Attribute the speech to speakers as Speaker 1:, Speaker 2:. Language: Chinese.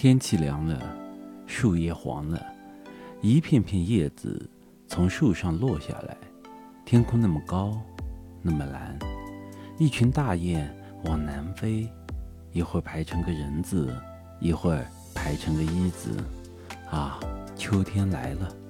Speaker 1: 天气凉了树叶黄了一片片叶子从树上落下来天空那么高那么蓝一群大雁往南飞一会儿排成个人字一会儿排成个一字。啊秋天来了。